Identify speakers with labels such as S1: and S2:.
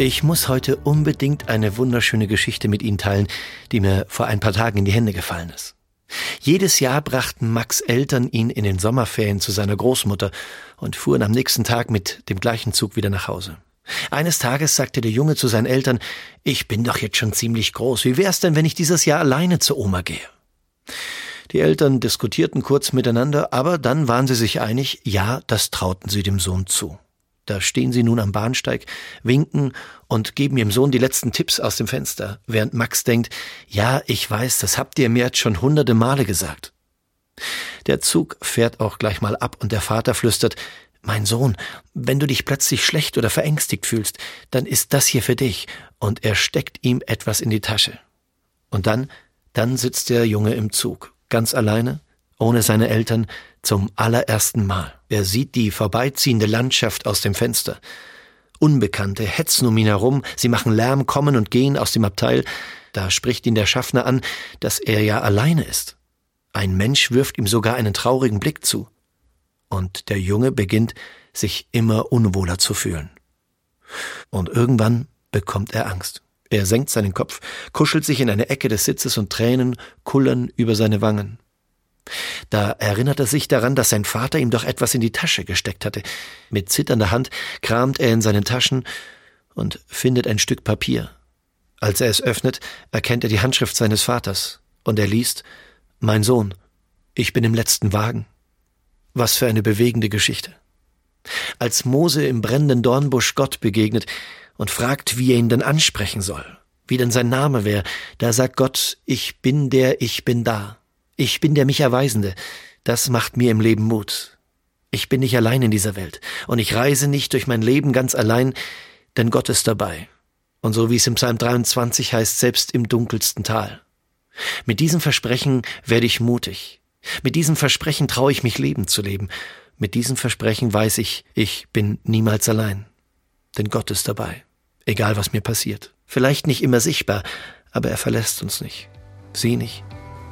S1: Ich muss heute unbedingt eine wunderschöne Geschichte mit Ihnen teilen, die mir vor ein paar Tagen in die Hände gefallen ist. Jedes Jahr brachten Max Eltern ihn in den Sommerferien zu seiner Großmutter und fuhren am nächsten Tag mit dem gleichen Zug wieder nach Hause. Eines Tages sagte der Junge zu seinen Eltern, ich bin doch jetzt schon ziemlich groß, wie wär's denn, wenn ich dieses Jahr alleine zur Oma gehe? Die Eltern diskutierten kurz miteinander, aber dann waren sie sich einig, ja, das trauten sie dem Sohn zu. Da stehen sie nun am Bahnsteig, winken und geben ihrem Sohn die letzten Tipps aus dem Fenster, während Max denkt, ja, ich weiß, das habt ihr mir jetzt schon hunderte Male gesagt. Der Zug fährt auch gleich mal ab und der Vater flüstert, mein Sohn, wenn du dich plötzlich schlecht oder verängstigt fühlst, dann ist das hier für dich, und er steckt ihm etwas in die Tasche. Und dann, dann sitzt der Junge im Zug, ganz alleine, ohne seine Eltern, zum allerersten Mal. Er sieht die vorbeiziehende Landschaft aus dem Fenster. Unbekannte hetzen um ihn herum, sie machen Lärm, kommen und gehen aus dem Abteil. Da spricht ihn der Schaffner an, dass er ja alleine ist. Ein Mensch wirft ihm sogar einen traurigen Blick zu. Und der Junge beginnt, sich immer unwohler zu fühlen. Und irgendwann bekommt er Angst. Er senkt seinen Kopf, kuschelt sich in eine Ecke des Sitzes und Tränen kullern über seine Wangen. Da erinnert er sich daran, dass sein Vater ihm doch etwas in die Tasche gesteckt hatte. Mit zitternder Hand kramt er in seinen Taschen und findet ein Stück Papier. Als er es öffnet, erkennt er die Handschrift seines Vaters, und er liest Mein Sohn, ich bin im letzten Wagen. Was für eine bewegende Geschichte. Als Mose im brennenden Dornbusch Gott begegnet und fragt, wie er ihn denn ansprechen soll, wie denn sein Name wäre, da sagt Gott, ich bin der, ich bin da. Ich bin der mich Erweisende. Das macht mir im Leben Mut. Ich bin nicht allein in dieser Welt und ich reise nicht durch mein Leben ganz allein, denn Gott ist dabei. Und so wie es im Psalm 23 heißt, selbst im dunkelsten Tal. Mit diesem Versprechen werde ich mutig. Mit diesem Versprechen traue ich mich Leben zu leben. Mit diesem Versprechen weiß ich, ich bin niemals allein. Denn Gott ist dabei. Egal was mir passiert. Vielleicht nicht immer sichtbar, aber er verlässt uns nicht. Sie nicht